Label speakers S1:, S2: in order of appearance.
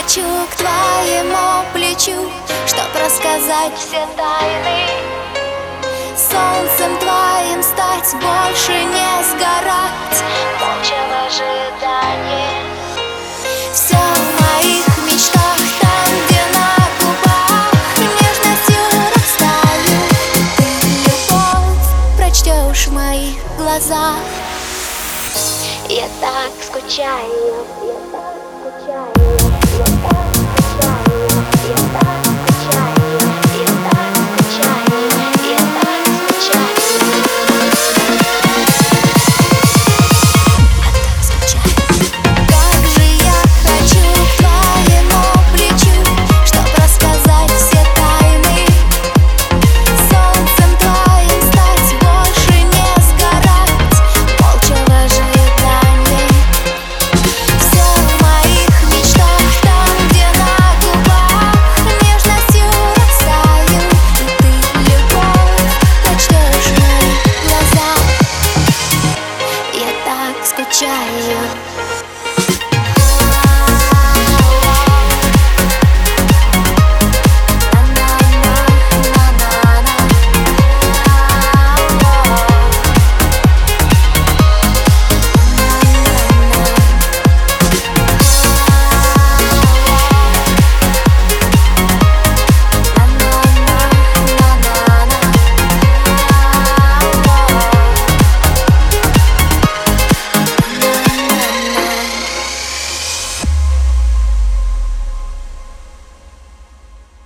S1: хочу к твоему плечу, чтоб рассказать все тайны. Солнцем твоим стать больше не сгорать, молча в ожидании. Все в моих мечтах там, где на губах нежностью растаю. Ты любовь прочтешь в моих глазах. Я так скучаю, я так